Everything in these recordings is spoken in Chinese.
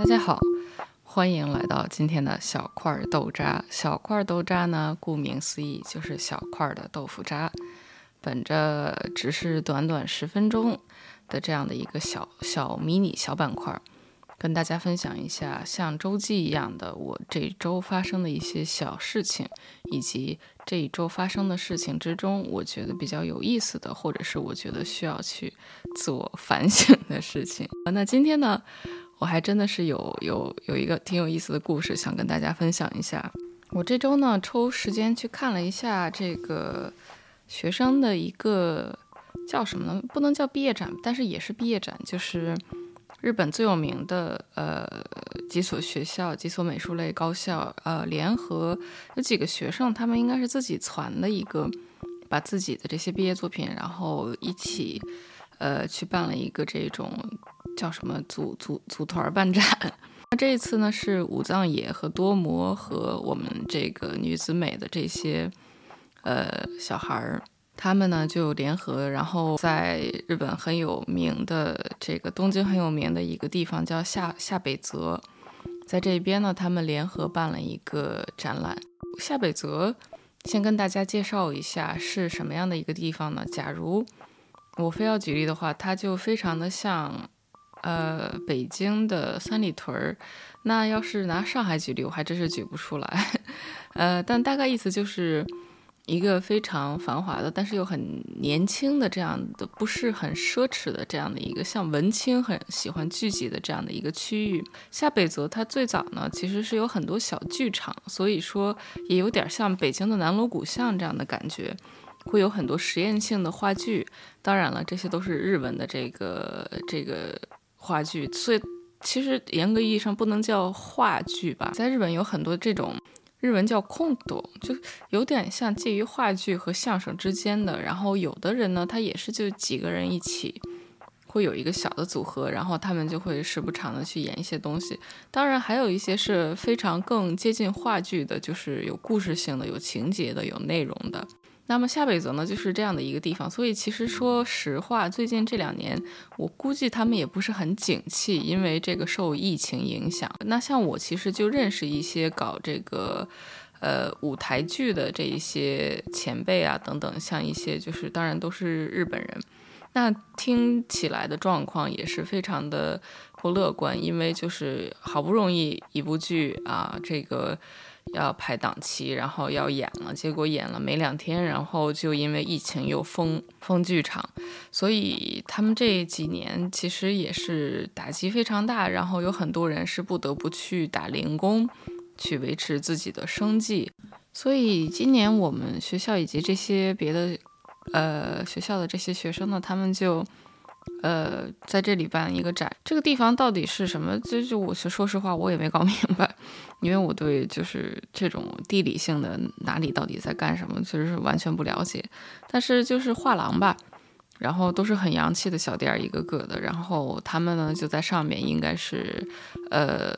大家好，欢迎来到今天的小块豆渣。小块豆渣呢，顾名思义就是小块的豆腐渣。本着只是短短十分钟的这样的一个小小迷你小板块，跟大家分享一下像周记一样的我这周发生的一些小事情，以及这一周发生的事情之中，我觉得比较有意思的，或者是我觉得需要去自我反省的事情。那今天呢？我还真的是有有有一个挺有意思的故事想跟大家分享一下。我这周呢抽时间去看了一下这个学生的一个叫什么呢？不能叫毕业展，但是也是毕业展，就是日本最有名的呃几所学校、几所美术类高校呃联合有几个学生，他们应该是自己攒的一个，把自己的这些毕业作品，然后一起呃去办了一个这种。叫什么组组组团办展？那这一次呢是武藏野和多摩和我们这个女子美的这些呃小孩儿，他们呢就联合，然后在日本很有名的这个东京很有名的一个地方叫下下北泽，在这边呢他们联合办了一个展览。下北泽先跟大家介绍一下是什么样的一个地方呢？假如我非要举例的话，它就非常的像。呃，北京的三里屯儿，那要是拿上海举例，我还真是举不出来。呃，但大概意思就是一个非常繁华的，但是又很年轻的这样的，不是很奢侈的这样的一个，像文青很喜欢聚集的这样的一个区域。下北泽它最早呢，其实是有很多小剧场，所以说也有点像北京的南锣鼓巷这样的感觉，会有很多实验性的话剧。当然了，这些都是日文的这个这个。话剧，所以其实严格意义上不能叫话剧吧。在日本有很多这种日文叫空斗，就有点像介于话剧和相声之间的。然后有的人呢，他也是就几个人一起，会有一个小的组合，然后他们就会时不常的去演一些东西。当然还有一些是非常更接近话剧的，就是有故事性的、有情节的、有内容的。那么下北泽呢，就是这样的一个地方，所以其实说实话，最近这两年，我估计他们也不是很景气，因为这个受疫情影响。那像我其实就认识一些搞这个，呃，舞台剧的这一些前辈啊等等，像一些就是当然都是日本人，那听起来的状况也是非常的不乐观，因为就是好不容易一部剧啊，这个。要排档期，然后要演了，结果演了没两天，然后就因为疫情又封封剧场，所以他们这几年其实也是打击非常大，然后有很多人是不得不去打零工，去维持自己的生计。所以今年我们学校以及这些别的呃学校的这些学生呢，他们就。呃，在这里办一个展，这个地方到底是什么？这就我说实话，我也没搞明白，因为我对就是这种地理性的哪里到底在干什么，其实是完全不了解。但是就是画廊吧，然后都是很洋气的小店，一个个的，然后他们呢就在上面，应该是呃，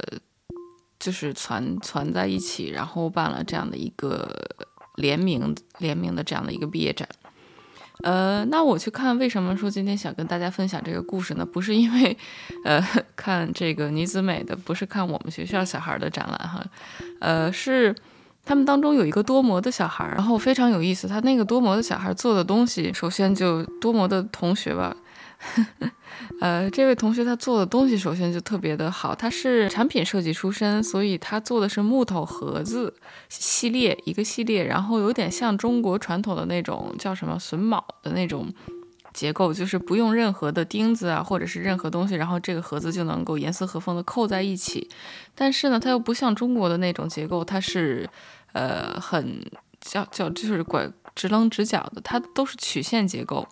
就是攒攒在一起，然后办了这样的一个联名联名的这样的一个毕业展。呃，那我去看，为什么说今天想跟大家分享这个故事呢？不是因为，呃，看这个女子美的，不是看我们学校小孩的展览哈，呃，是他们当中有一个多模的小孩，然后非常有意思，他那个多模的小孩做的东西，首先就多模的同学吧。呃，这位同学他做的东西首先就特别的好，他是产品设计出身，所以他做的是木头盒子系列一个系列，然后有点像中国传统的那种叫什么榫卯的那种结构，就是不用任何的钉子啊或者是任何东西，然后这个盒子就能够严丝合缝的扣在一起。但是呢，它又不像中国的那种结构，它是呃很叫叫就是拐直棱直角的，它都是曲线结构。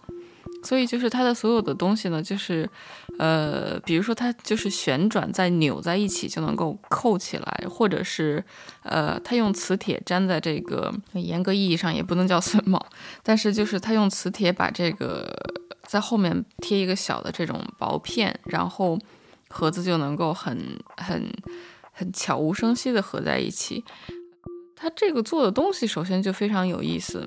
所以就是它的所有的东西呢，就是，呃，比如说它就是旋转再扭在一起就能够扣起来，或者是，呃，它用磁铁粘在这个，严格意义上也不能叫榫卯，但是就是它用磁铁把这个在后面贴一个小的这种薄片，然后盒子就能够很很很悄无声息的合在一起。它这个做的东西首先就非常有意思。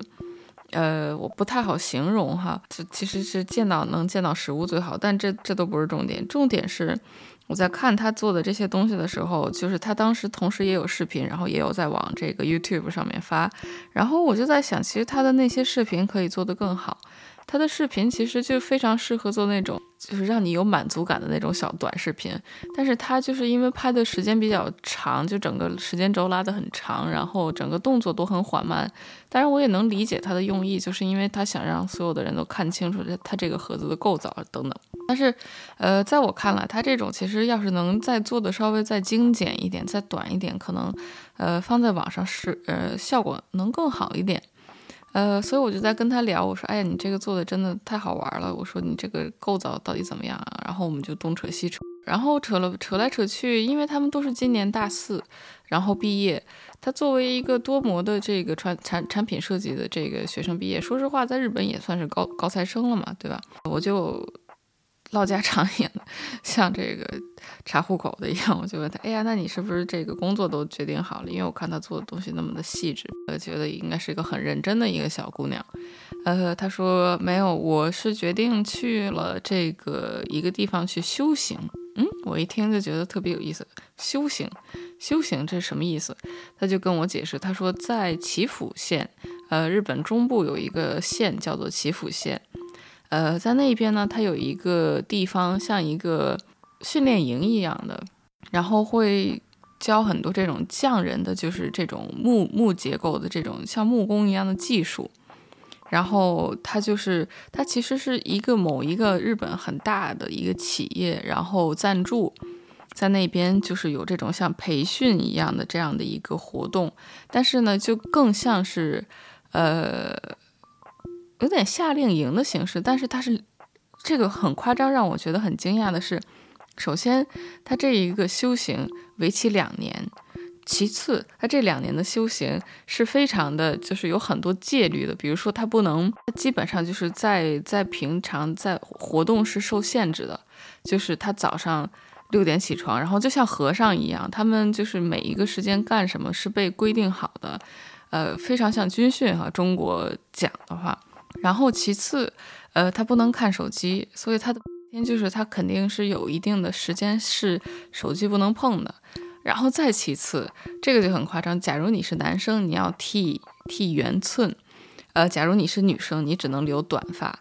呃，我不太好形容哈，这其实是见到能见到实物最好，但这这都不是重点，重点是我在看他做的这些东西的时候，就是他当时同时也有视频，然后也有在往这个 YouTube 上面发，然后我就在想，其实他的那些视频可以做得更好。他的视频其实就非常适合做那种，就是让你有满足感的那种小短视频。但是他就是因为拍的时间比较长，就整个时间轴拉得很长，然后整个动作都很缓慢。当然，我也能理解他的用意，就是因为他想让所有的人都看清楚这他这个盒子的构造等等。但是，呃，在我看来，他这种其实要是能再做的稍微再精简一点、再短一点，可能，呃，放在网上是呃效果能更好一点。呃，所以我就在跟他聊，我说，哎呀，你这个做的真的太好玩了。我说你这个构造到底怎么样啊？然后我们就东扯西扯，然后扯了扯来扯去，因为他们都是今年大四，然后毕业。他作为一个多模的这个产产产品设计的这个学生毕业，说实话，在日本也算是高高材生了嘛，对吧？我就。唠家常一样的，像这个查户口的一样，我就问他：“哎呀，那你是不是这个工作都决定好了？因为我看他做的东西那么的细致，我觉得应该是一个很认真的一个小姑娘。”呃，他说：“没有，我是决定去了这个一个地方去修行。”嗯，我一听就觉得特别有意思，修行，修行这是什么意思？他就跟我解释，他说在岐阜县，呃，日本中部有一个县叫做岐阜县。呃，在那边呢，它有一个地方像一个训练营一样的，然后会教很多这种匠人的，就是这种木木结构的这种像木工一样的技术。然后它就是它其实是一个某一个日本很大的一个企业，然后赞助在那边就是有这种像培训一样的这样的一个活动，但是呢，就更像是呃。有点夏令营的形式，但是它是这个很夸张，让我觉得很惊讶的是，首先它这一个修行为期两年，其次它这两年的修行是非常的，就是有很多戒律的，比如说它不能，基本上就是在在平常在活动是受限制的，就是他早上六点起床，然后就像和尚一样，他们就是每一个时间干什么是被规定好的，呃，非常像军训哈，中国讲的话。然后其次，呃，他不能看手机，所以他的天就是他肯定是有一定的时间是手机不能碰的。然后再其次，这个就很夸张。假如你是男生，你要剃剃圆寸，呃，假如你是女生，你只能留短发。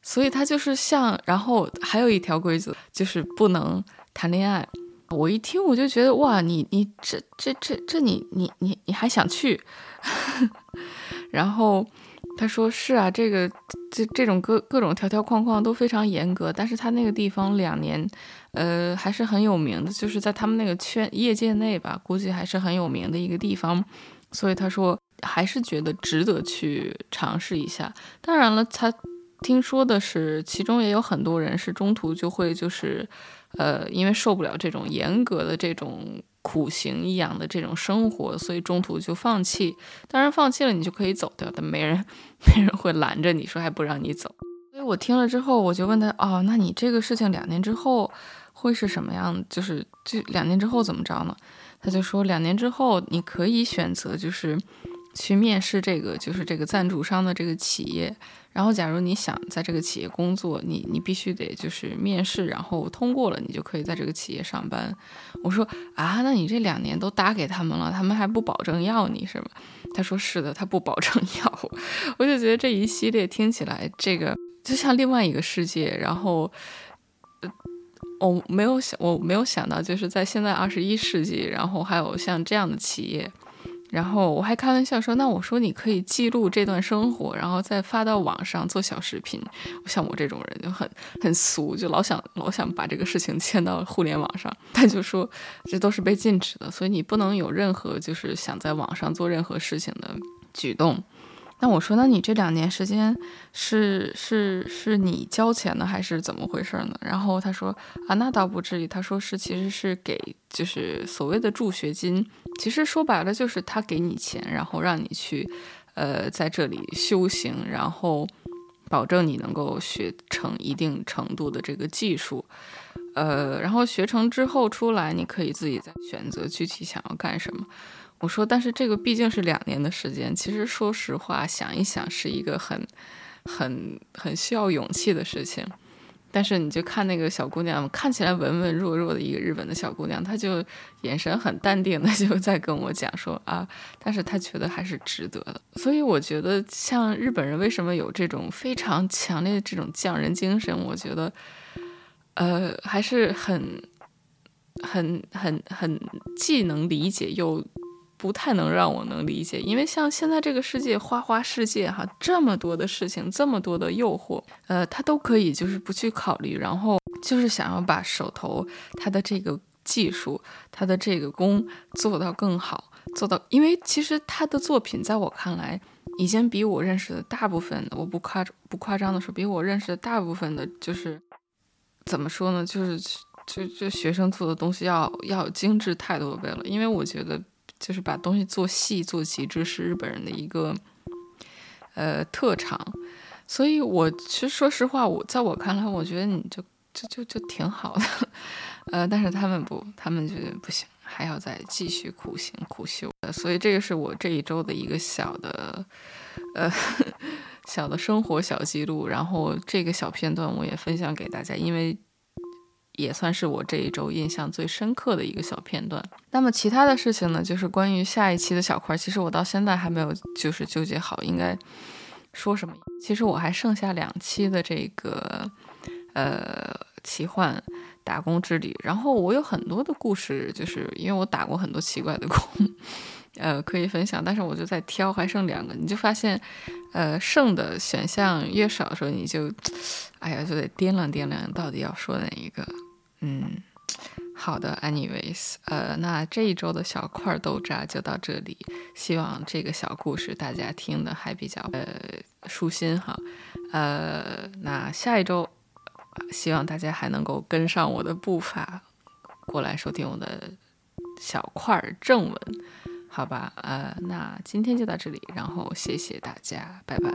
所以他就是像，然后还有一条规则就是不能谈恋爱。我一听我就觉得哇，你你这这这这你你你你还想去？然后。他说是啊，这个这这种各各种条条框框都非常严格，但是他那个地方两年，呃，还是很有名的，就是在他们那个圈业界内吧，估计还是很有名的一个地方，所以他说还是觉得值得去尝试一下。当然了，他听说的是，其中也有很多人是中途就会就是，呃，因为受不了这种严格的这种。苦行一样的这种生活，所以中途就放弃。当然，放弃了你就可以走掉，但没人 没人会拦着你说还不让你走。所以我听了之后，我就问他：哦，那你这个事情两年之后会是什么样？就是就两年之后怎么着呢？他就说两年之后你可以选择，就是。去面试这个就是这个赞助商的这个企业，然后假如你想在这个企业工作，你你必须得就是面试，然后通过了，你就可以在这个企业上班。我说啊，那你这两年都打给他们了，他们还不保证要你是吗？他说是的，他不保证要我。我就觉得这一系列听起来这个就像另外一个世界，然后我没有想我没有想到就是在现在二十一世纪，然后还有像这样的企业。然后我还开玩笑说：“那我说你可以记录这段生活，然后再发到网上做小视频。像我这种人就很很俗，就老想老想把这个事情牵到互联网上。他就说这都是被禁止的，所以你不能有任何就是想在网上做任何事情的举动。”那我说，那你这两年时间是是是你交钱的，还是怎么回事呢？然后他说啊，那倒不至于。他说是其实是给就是所谓的助学金，其实说白了就是他给你钱，然后让你去呃在这里修行，然后保证你能够学成一定程度的这个技术，呃，然后学成之后出来，你可以自己再选择具体想要干什么。我说，但是这个毕竟是两年的时间，其实说实话，想一想是一个很、很、很需要勇气的事情。但是你就看那个小姑娘，看起来文文弱弱的一个日本的小姑娘，她就眼神很淡定的 就在跟我讲说啊，但是她觉得还是值得的。所以我觉得像日本人为什么有这种非常强烈的这种匠人精神，我觉得呃还是很、很、很、很既能理解又。不太能让我能理解，因为像现在这个世界花花世界哈，这么多的事情，这么多的诱惑，呃，他都可以就是不去考虑，然后就是想要把手头他的这个技术，他的这个功做到更好，做到，因为其实他的作品在我看来，已经比我认识的大部分，我不夸不夸张的说，比我认识的大部分的，就是怎么说呢，就是就就学生做的东西要要精致太多倍了，因为我觉得。就是把东西做细做极致是日本人的一个呃特长，所以我其实说实话，我在我看来，我觉得你就就就就挺好的，呃，但是他们不，他们觉得不行，还要再继续苦行苦修，所以这个是我这一周的一个小的呃 小的生活小记录，然后这个小片段我也分享给大家，因为。也算是我这一周印象最深刻的一个小片段。那么其他的事情呢，就是关于下一期的小块，其实我到现在还没有就是纠结好应该说什么。其实我还剩下两期的这个呃奇幻打工之旅，然后我有很多的故事，就是因为我打过很多奇怪的工，呃可以分享。但是我就在挑，还剩两个，你就发现呃剩的选项越少的时候，你就哎呀就得掂量掂量到底要说哪一个。嗯，好的，anyways，呃，那这一周的小块豆渣就到这里，希望这个小故事大家听的还比较呃舒心哈，呃，那下一周希望大家还能够跟上我的步伐，过来收听我的小块正文，好吧，呃，那今天就到这里，然后谢谢大家，拜拜。